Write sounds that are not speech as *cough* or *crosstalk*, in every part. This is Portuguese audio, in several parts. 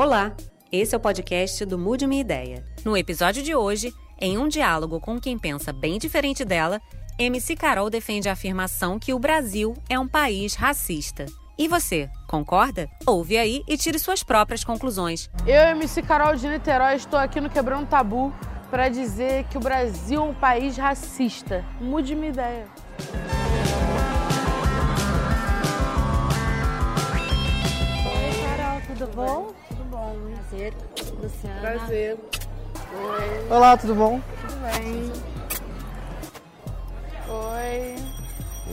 Olá, esse é o podcast do Mude Minha Ideia. No episódio de hoje, em um diálogo com quem pensa bem diferente dela, MC Carol defende a afirmação que o Brasil é um país racista. E você, concorda? Ouve aí e tire suas próprias conclusões. Eu, MC Carol de Niterói, estou aqui no Quebrando Tabu para dizer que o Brasil é um país racista. Mude minha ideia. Oi, Carol, tudo bom? Bom? Prazer, Luciana. Prazer. Oi, Olá, tudo bom? tudo bem? Oi,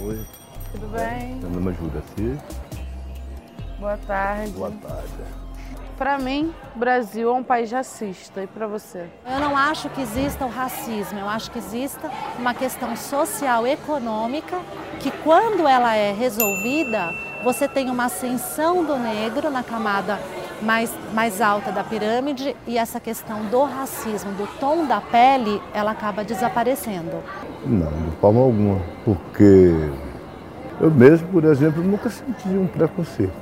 Oi, tudo bem? meu nome é Juraci. Boa tarde. Boa tarde. Para mim, o Brasil é um país racista. E para você? Eu não acho que exista o racismo, eu acho que exista uma questão social, econômica, que quando ela é resolvida, você tem uma ascensão do negro na camada mais, mais alta da pirâmide e essa questão do racismo, do tom da pele, ela acaba desaparecendo. Não, de forma alguma. Porque eu mesmo, por exemplo, nunca senti um preconceito.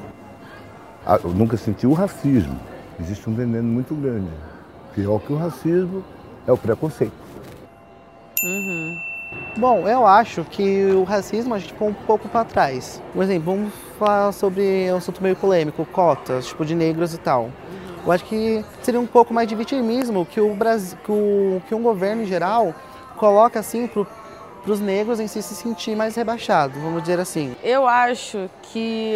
Ah, Eu nunca senti o racismo. Existe um veneno muito grande. Pior que o racismo é o preconceito. Bom, eu acho que o racismo a gente ficou um pouco para trás. Por exemplo, vamos falar sobre um assunto meio polêmico, cotas, tipo de negros e tal. Eu acho que seria um pouco mais de vitimismo que o Brasil, que, o, que um governo em geral coloca assim para os negros em si se sentir mais rebaixado, vamos dizer assim. Eu acho que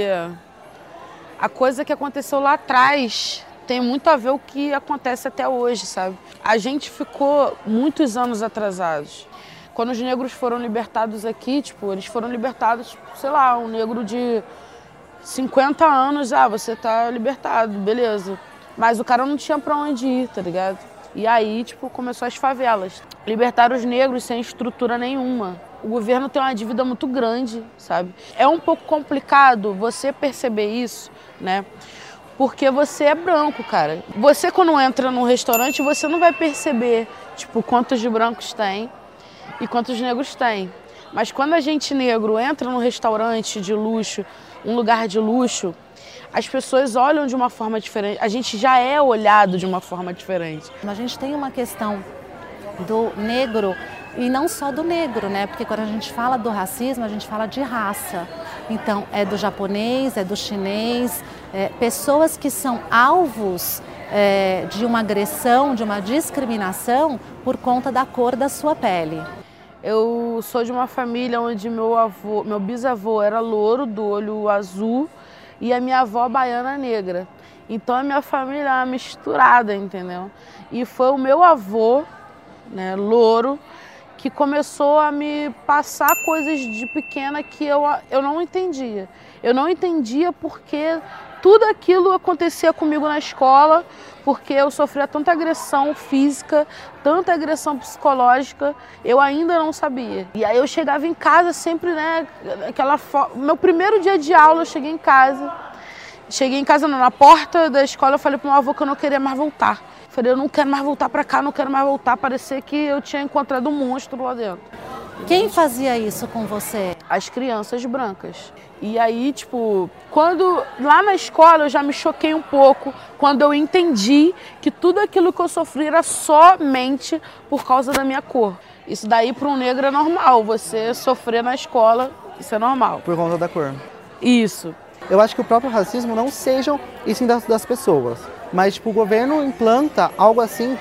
a coisa que aconteceu lá atrás tem muito a ver o que acontece até hoje, sabe? A gente ficou muitos anos atrasados. Quando os negros foram libertados aqui, tipo, eles foram libertados, sei lá, um negro de 50 anos, ah, você tá libertado, beleza. Mas o cara não tinha pra onde ir, tá ligado? E aí, tipo, começou as favelas. Libertaram os negros sem estrutura nenhuma. O governo tem uma dívida muito grande, sabe? É um pouco complicado você perceber isso, né? Porque você é branco, cara. Você quando entra num restaurante, você não vai perceber, tipo, quantos de brancos tem e quantos negros tem. Mas quando a gente negro entra num restaurante de luxo, um lugar de luxo, as pessoas olham de uma forma diferente. A gente já é olhado de uma forma diferente. A gente tem uma questão do negro e não só do negro, né? Porque quando a gente fala do racismo, a gente fala de raça. Então, é do japonês, é do chinês, é, pessoas que são alvos é, de uma agressão, de uma discriminação por conta da cor da sua pele. Eu sou de uma família onde meu avô, meu bisavô era louro, do olho azul, e a minha avó baiana negra. Então a minha família é misturada, entendeu? E foi o meu avô, né, louro, que começou a me passar coisas de pequena que eu, eu não entendia. Eu não entendia porque tudo aquilo acontecia comigo na escola, porque eu sofria tanta agressão física, tanta agressão psicológica, eu ainda não sabia. E aí eu chegava em casa sempre, né, aquela fo... meu primeiro dia de aula eu cheguei em casa, cheguei em casa não, na porta da escola eu falei pro meu avô que eu não queria mais voltar. Falei, eu não quero mais voltar para cá, não quero mais voltar, parecia que eu tinha encontrado um monstro lá dentro. Quem fazia isso com você? As crianças brancas. E aí, tipo, quando lá na escola eu já me choquei um pouco quando eu entendi que tudo aquilo que eu sofri era somente por causa da minha cor. Isso daí para um negro é normal, você sofrer na escola, isso é normal. Por conta da cor. Isso. Eu acho que o próprio racismo não sejam e sim das, das pessoas. Mas tipo, o governo implanta algo assim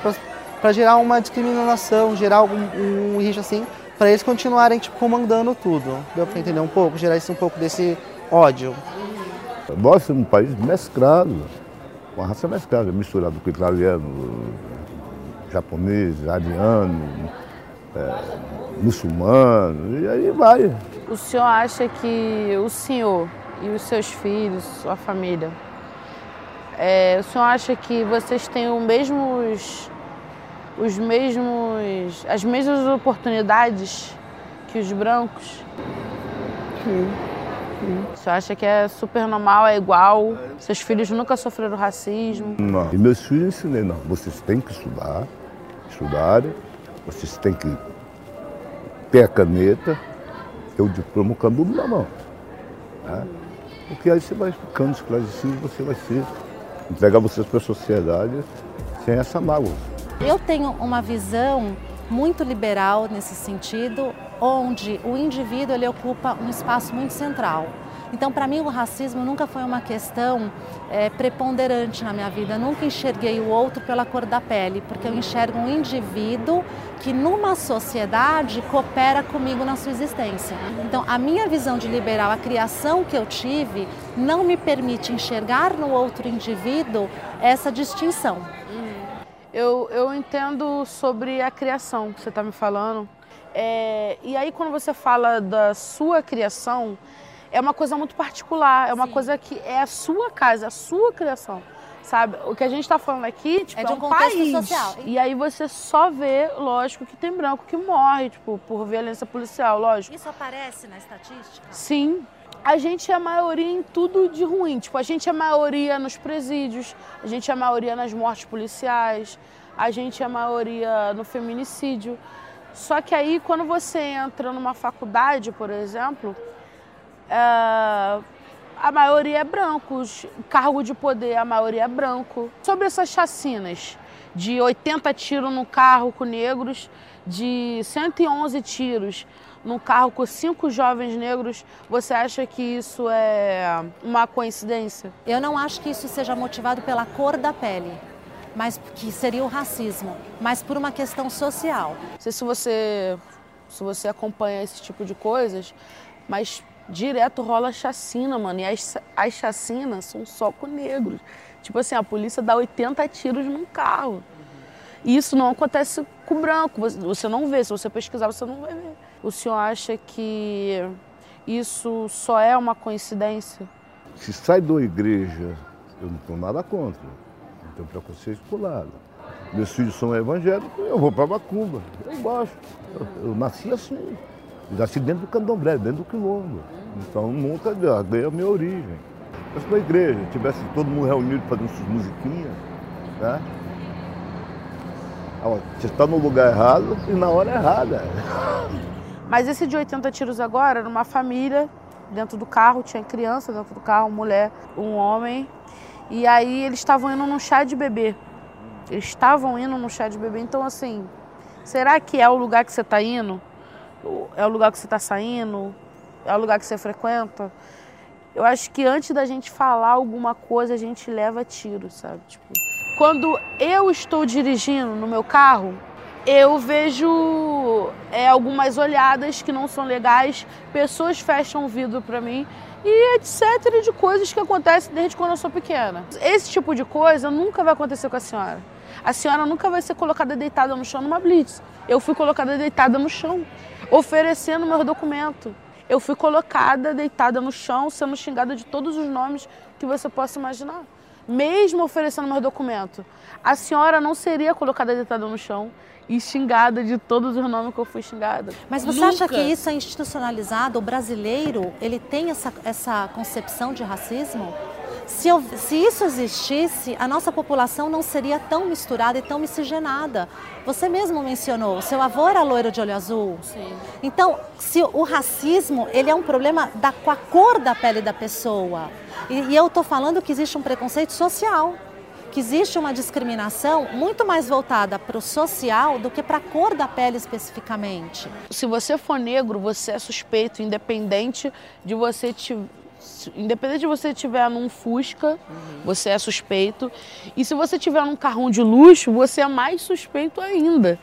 para gerar uma discriminação, gerar algum um risco assim, para eles continuarem tipo, comandando tudo. Deu para entender um pouco? Gerar isso um pouco desse ódio. Nós somos um país mesclado, uma raça mesclada, misturado com italiano, japonês, ariano, é, muçulmano, e aí vai. O senhor acha que o senhor e os seus filhos, sua família, é, o senhor acha que vocês têm os mesmos, os mesmos, as mesmas oportunidades que os brancos? Sim. O senhor acha que é super normal, é igual? Seus filhos nunca sofreram racismo? Não. E meus filhos ensinei, não, vocês têm que estudar, estudarem, vocês têm que ter a caneta, ter o diploma, o canudo na mão. Né? Porque aí você vai ficando esclarecido, você vai ser entregar vocês para a sociedade sem essa mágoa. Eu tenho uma visão muito liberal nesse sentido, onde o indivíduo ele ocupa um espaço muito central. Então, para mim, o racismo nunca foi uma questão é, preponderante na minha vida. Eu nunca enxerguei o outro pela cor da pele, porque eu enxergo um indivíduo que, numa sociedade, coopera comigo na sua existência. Então, a minha visão de liberal, a criação que eu tive, não me permite enxergar no outro indivíduo essa distinção. Eu, eu entendo sobre a criação que você está me falando. É, e aí, quando você fala da sua criação, é uma coisa muito particular, é uma Sim. coisa que é a sua casa, a sua criação. Sabe? O que a gente está falando aqui tipo, é, de um, um contexto país. social. E aí você só vê, lógico, que tem branco que morre, tipo, por violência policial, lógico. Isso aparece na estatística? Sim, a gente é maioria em tudo de ruim. Tipo, a gente é maioria nos presídios, a gente é maioria nas mortes policiais, a gente é maioria no feminicídio. Só que aí, quando você entra numa faculdade, por exemplo, é, a maioria é brancos, cargo de poder, a maioria é branco. Sobre essas chacinas, de 80 tiros no carro com negros, de 111 tiros num carro com cinco jovens negros, você acha que isso é uma coincidência? Eu não acho que isso seja motivado pela cor da pele mas que seria o racismo, mas por uma questão social. Não sei se você, se você acompanha esse tipo de coisas, mas direto rola chacina, mano. E as, as chacinas são só com negros. Tipo assim, a polícia dá 80 tiros num carro. E isso não acontece com branco. Você não vê. Se você pesquisar, você não vai ver. O senhor acha que isso só é uma coincidência? Se sai da igreja, eu não tenho nada contra tenho preconceito por lado. Meus filhos são evangélicos, eu vou para Macumba, eu gosto. Eu, eu, nasci assim, nasci dentro do candomblé, dentro do quilombo. Então nunca dei a minha origem. Mas na igreja tivesse todo mundo reunido fazendo suas musiquinhas, né? Você está no lugar errado e na hora errada. *laughs* Mas esse de 80 tiros agora, numa família, dentro do carro, tinha criança dentro do carro, mulher, um homem, e aí eles estavam indo num chá de bebê. Eles estavam indo num chá de bebê. Então, assim, será que é o lugar que você está indo? É o lugar que você está saindo? É o lugar que você frequenta? Eu acho que antes da gente falar alguma coisa, a gente leva tiro, sabe? Tipo, quando eu estou dirigindo no meu carro, eu vejo é, algumas olhadas que não são legais, pessoas fecham o vidro para mim e etc. de coisas que acontecem desde quando eu sou pequena. Esse tipo de coisa nunca vai acontecer com a senhora. A senhora nunca vai ser colocada deitada no chão numa blitz. Eu fui colocada deitada no chão, oferecendo meu documento. Eu fui colocada deitada no chão, sendo xingada de todos os nomes que você possa imaginar. Mesmo oferecendo meu documento, a senhora não seria colocada deitada no chão e xingada de todos os nomes que eu fui xingada. Mas você Nunca. acha que isso é institucionalizado? O brasileiro, ele tem essa, essa concepção de racismo? Se, eu, se, isso existisse, a nossa população não seria tão misturada e tão miscigenada. Você mesmo mencionou, seu avô era loiro de olho azul. Sim. Então, se o racismo ele é um problema da, com a cor da pele da pessoa. E, e eu estou falando que existe um preconceito social que existe uma discriminação muito mais voltada para o social do que para a cor da pele especificamente. Se você for negro, você é suspeito, independente de você te, independente de você estiver num Fusca, uhum. você é suspeito. E se você tiver num carrão de luxo, você é mais suspeito ainda.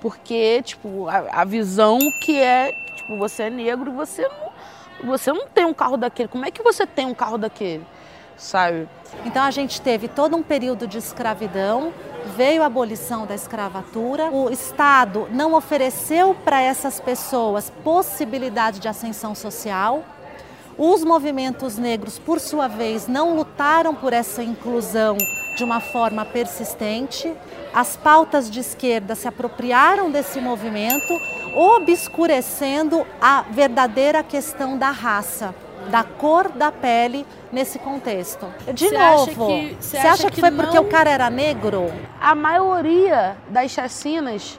Porque, tipo, a, a visão que é, tipo, você é negro e você não, você não tem um carro daquele. Como é que você tem um carro daquele? Sabe? Então a gente teve todo um período de escravidão, veio a abolição da escravatura, o Estado não ofereceu para essas pessoas possibilidade de ascensão social. Os movimentos negros, por sua vez, não lutaram por essa inclusão de uma forma persistente. As pautas de esquerda se apropriaram desse movimento, obscurecendo a verdadeira questão da raça da cor da pele nesse contexto. De cê novo, você acha, acha, que, que foi não... porque o cara era negro? A maioria das chacinas,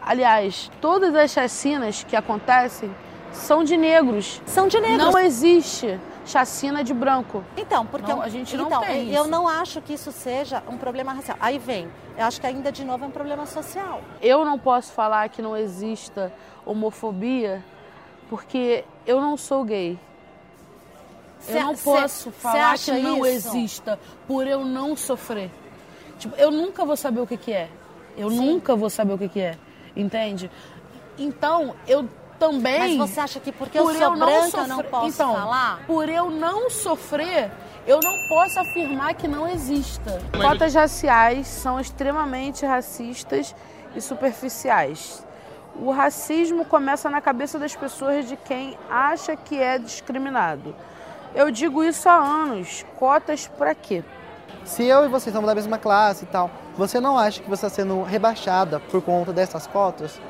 aliás, todas as chacinas que acontecem são de negros. São de negros. Não existe chacina de branco. Então, porque Não, eu- a gente não então, tem eu isso. não acho que isso seja um problema racial. Aí vem, eu acho que ainda de novo é um problema social. Eu não posso falar que não exista homofobia porque eu não sou gay. Cê- eu não cê- posso cê falar acha que não isso? exista por eu não sofrer. Tipo, eu nunca vou saber o que, que é. Eu nunca vou saber o que, que é. Entende? Então, eu também. Mas você acha que porque eu por sou branca eu não sofrer- posso então, falar? Por eu não sofrer, eu não posso afirmar que não exista. Cotas raciais são extremamente racistas e superficiais. O racismo começa na cabeça das pessoas de quem acha que é discriminado. Eu digo isso há anos. Cotas para quê? Se eu e você somos da mesma classe e tal, você não acha que você está sendo rebaixada por conta dessas cotas?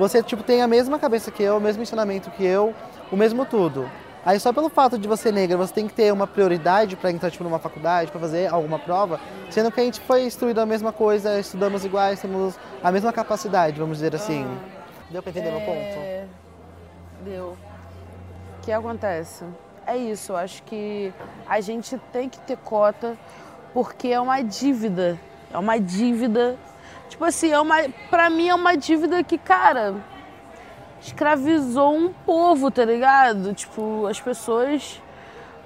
Você tipo tem a mesma cabeça que eu, o mesmo ensinamento que eu, o mesmo tudo. Aí só pelo fato de você negra, você tem que ter uma prioridade para entrar tipo numa faculdade, para fazer alguma prova, sendo que a gente foi instruído a mesma coisa, estudamos iguais, temos a mesma capacidade, vamos dizer assim. Deu para entender meu ponto? É, Deu. O que acontece? É isso, eu acho que a gente tem que ter cota porque é uma dívida. É uma dívida. Tipo assim, é uma, pra mim é uma dívida que, cara, escravizou um povo, tá ligado? Tipo, as pessoas.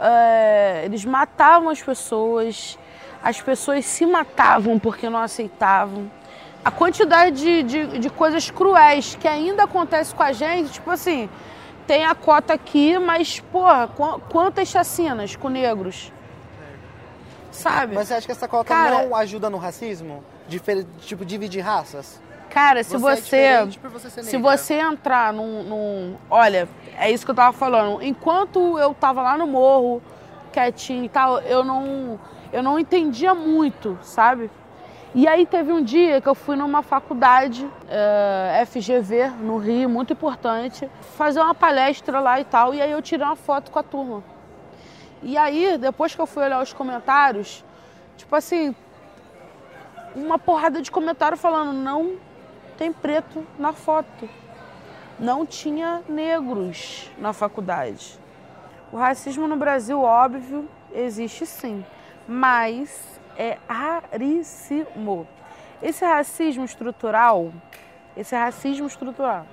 é, eles matavam as pessoas, as pessoas se matavam porque não aceitavam. A quantidade de, de, de coisas cruéis que ainda acontece com a gente, tipo assim, tem a cota aqui, mas, porra, qu- quantas chacinas com negros? Sabe? Mas você acha que essa cota Cara- não ajuda no racismo? Difer- tipo, dividir raças? Cara, se é você. diferente por você ser se você entrar num, num- Olha, é isso que eu tava falando. Enquanto eu tava lá no morro, quietinho e tal, eu não. Eu não entendia muito, sabe? E aí teve um dia que eu fui numa faculdade, eh, FGV, no Rio, muito importante, fazer uma palestra lá e tal. E aí eu tirei uma foto com a turma. E aí, depois que eu fui olhar os comentários, tipo assim, uma porrada de comentário falando, não tem preto na foto. Não tinha negros na faculdade. O racismo no Brasil, óbvio, existe sim, mas é raríssimo. Esse racismo estrutural, esse racismo estrutural,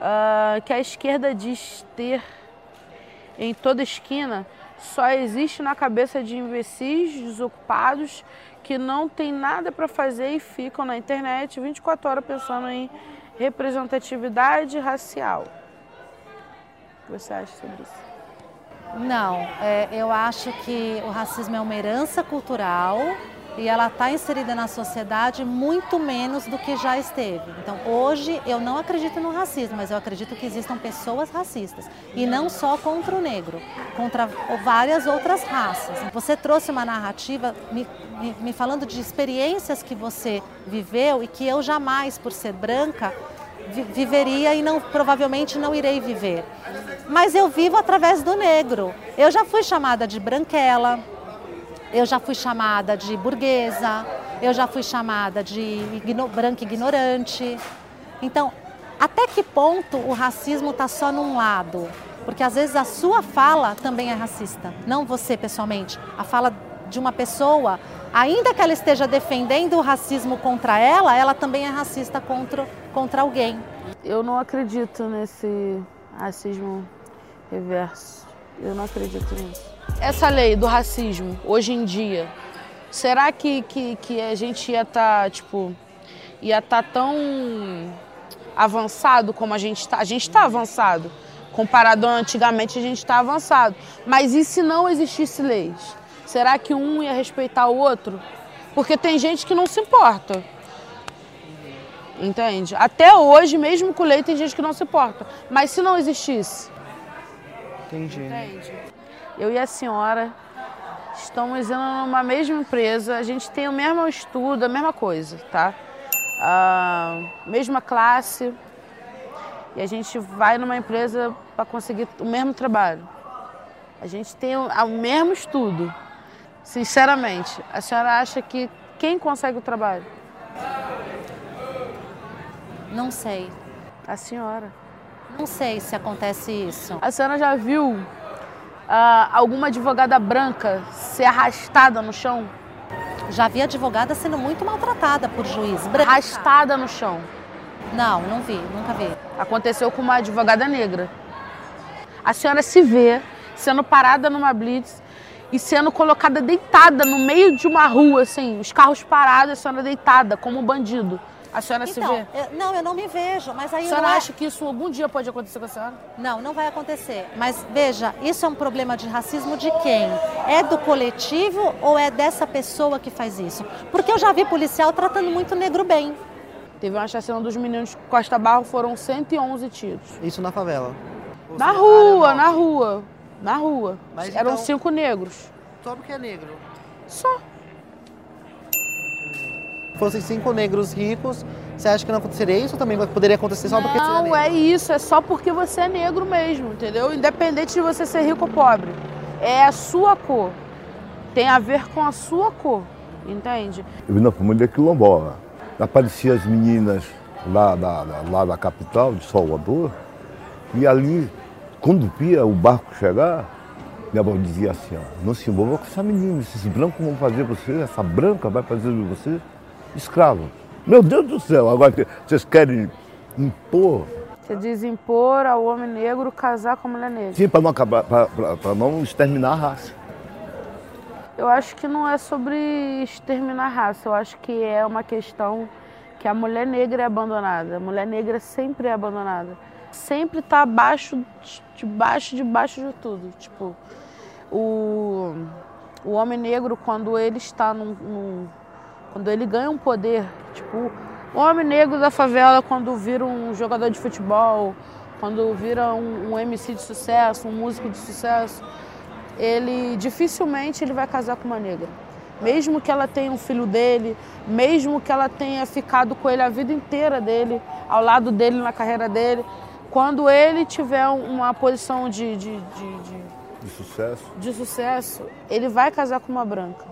ah, que a esquerda diz ter em toda esquina, só existe na cabeça de imbecis desocupados que não tem nada para fazer e ficam na internet 24 horas pensando em representatividade racial. O que você acha sobre isso? Não, é, eu acho que o racismo é uma herança cultural e ela está inserida na sociedade muito menos do que já esteve. Então, hoje eu não acredito no racismo, mas eu acredito que existam pessoas racistas e não só contra o negro, contra várias outras raças. Você trouxe uma narrativa me, me, me falando de experiências que você viveu e que eu jamais, por ser branca, vi- viveria e não provavelmente não irei viver. Mas eu vivo através do negro. Eu já fui chamada de branquela, eu já fui chamada de burguesa, eu já fui chamada de branca ignorante. Então, até que ponto o racismo está só num lado? Porque às vezes a sua fala também é racista, não você pessoalmente. A fala de uma pessoa, ainda que ela esteja defendendo o racismo contra ela, ela também é racista contra, contra alguém. Eu não acredito nesse racismo reverso. Eu não acredito nisso. Essa lei do racismo, hoje em dia, será que, que, que a gente ia estar, tipo, ia estar tão avançado como a gente está? A gente está avançado. Comparado a antigamente, a gente está avançado. Mas e se não existisse leis? Será que um ia respeitar o outro? Porque tem gente que não se importa. Entende? Até hoje, mesmo com lei, tem gente que não se importa. Mas se não existisse? Entendi. Entende? Eu e a senhora estamos indo numa mesma empresa, a gente tem o mesmo estudo, a mesma coisa, tá? A mesma classe. E a gente vai numa empresa para conseguir o mesmo trabalho. A gente tem o, o mesmo estudo. Sinceramente, a senhora acha que quem consegue o trabalho? Não sei. A senhora. Não sei se acontece isso. A senhora já viu ah, alguma advogada branca ser arrastada no chão? Já vi advogada sendo muito maltratada por juiz. Branca. Arrastada no chão. Não, não vi, nunca vi. Aconteceu com uma advogada negra. A senhora se vê sendo parada numa blitz e sendo colocada deitada no meio de uma rua, assim, os carros parados, a senhora deitada, como um bandido. A senhora se Então, vê? eu- não, eu não me vejo, mas aí A senhora é- acha que isso algum dia pode acontecer com a senhora? Não, não vai acontecer. Mas veja, isso é um problema de racismo de quem? É do coletivo ou é dessa pessoa que faz isso? Porque eu já vi policial tratando muito negro bem. Teve uma chacina dos meninos Costa Barro, foram 111 tiros. Isso na favela. Ou Na rua, na rua, na rua. Mas Eram então- cinco negros. Só porque é negro. Só. Fossem cinco negros ricos, você acha que não aconteceria isso? Ou também poderia acontecer só porque você é Não, é isso, é só porque você é negro mesmo, entendeu? Independente de você ser rico ou pobre. É a sua cor. Tem a ver com a sua cor, entende? Eu vi na família quilombola. Apareciam as meninas lá da, da- lá da capital, de Salvador, e ali, quando via o barco chegar, minha avó dizia assim, ó, não se envolva com essa menina, esses brancos vão fazer você, essa branca vai fazer de você escravo. Meu Deus do céu, agora vocês querem impor, Você diz impor ao homem negro casar com a mulher negra. sim, para não acabar, para não exterminar a raça. Eu acho que não é sobre exterminar a raça, eu acho que é uma questão que a mulher negra é abandonada. A mulher negra sempre é abandonada. Sempre está abaixo, debaixo, debaixo de tudo. Tipo, o, o homem negro, quando ele está num, num- Quando ele ganha um poder, tipo, o homem negro da favela, quando vira um jogador de futebol, quando vira um, um MC de sucesso, um músico de sucesso, ele dificilmente ele vai casar com uma negra. Mesmo que ela tenha um filho dele, mesmo que ela tenha ficado com ele a vida inteira dele, ao lado dele na carreira dele, quando ele tiver um- uma posição de, de, de, de, De sucesso. de sucesso, ele vai casar com uma branca.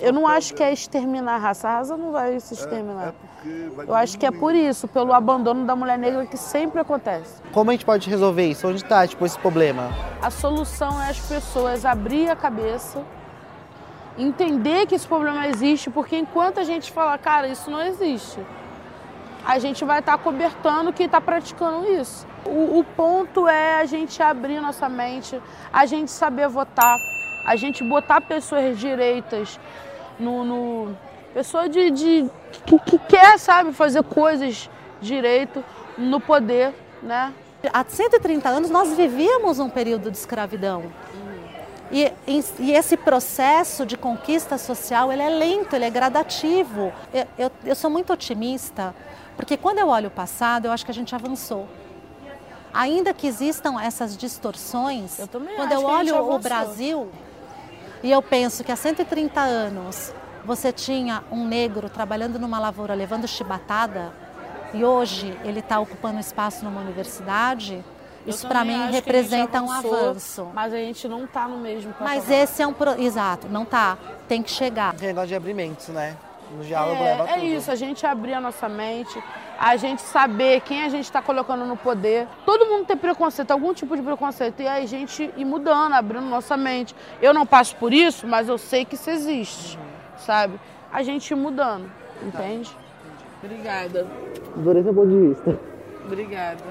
Eu não acho que é exterminar a raça. A raça não vai se exterminar. Eu acho que é por isso, pelo abandono da mulher negra que sempre acontece. Como a gente pode resolver isso? Onde está tipo, esse problema? A solução é as pessoas abrir a cabeça, entender que esse problema existe, porque enquanto a gente fala, cara, isso não existe, a gente vai estar cobertando quem está praticando isso. O, o ponto é a gente abrir nossa mente, a gente saber votar, a gente botar pessoas direitas no. no pessoa de, de que, que quer, sabe, fazer coisas direito no poder, né? Há 130 anos nós vivíamos um período de escravidão. E, e esse processo de conquista social, ele é lento, ele é gradativo. Eu, eu, eu sou muito otimista, porque quando eu olho o passado, eu acho que a gente avançou. Ainda que existam essas distorções, Eu quando eu olho o. Brasil e eu penso que há 130 anos você tinha um negro trabalhando numa lavoura levando chibatada e hoje ele está ocupando espaço numa universidade, Eu isso para mim representa um avançou, avanço. Mas a gente não está no mesmo Mas patamar. esse é um. Pro... Exato, não tá. Tem que chegar. Tem negócio de abrimentos, né? No diálogo leva É, é tudo. isso, a gente abrir a nossa mente, a gente saber quem a gente está colocando no poder. Todo mundo tem preconceito, algum tipo de preconceito. E aí a gente ir mudando, abrindo nossa mente. Eu não passo por isso, mas eu sei que isso existe, sabe? A gente ir mudando, entende? Obrigada. Adorei seu ponto de vista. Obrigada.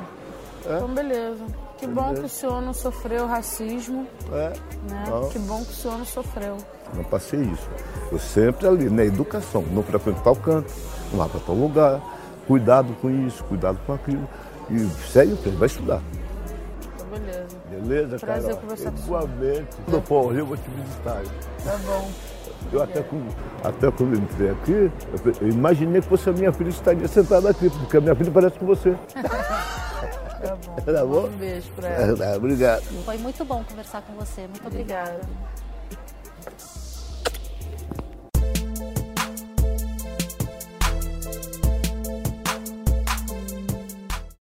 Então, beleza. Que bom que o senhor não sofreu racismo, É, né? Não. Que bom que o senhor não sofreu. não passei isso. Eu sempre ali, na educação, não frequentar tal canto, não vá para tal lugar, cuidado com isso, cuidado com aquilo. E segue o vai estudar. Beleza. Beleza, Prazer cara? conversar com. Igualmente. Quando eu for vou te visitar. Tá bom. Eu até, com- até quando entrei aqui, eu, imaginei que fosse a minha filha estaria sentada aqui, porque a minha filha parece com você. *laughs* Tá bom. *laughs* Tá bom? Um beijo pra ela. *laughs* É, Obrigado. Foi muito bom conversar com você. Muito obrigada. Obrigada.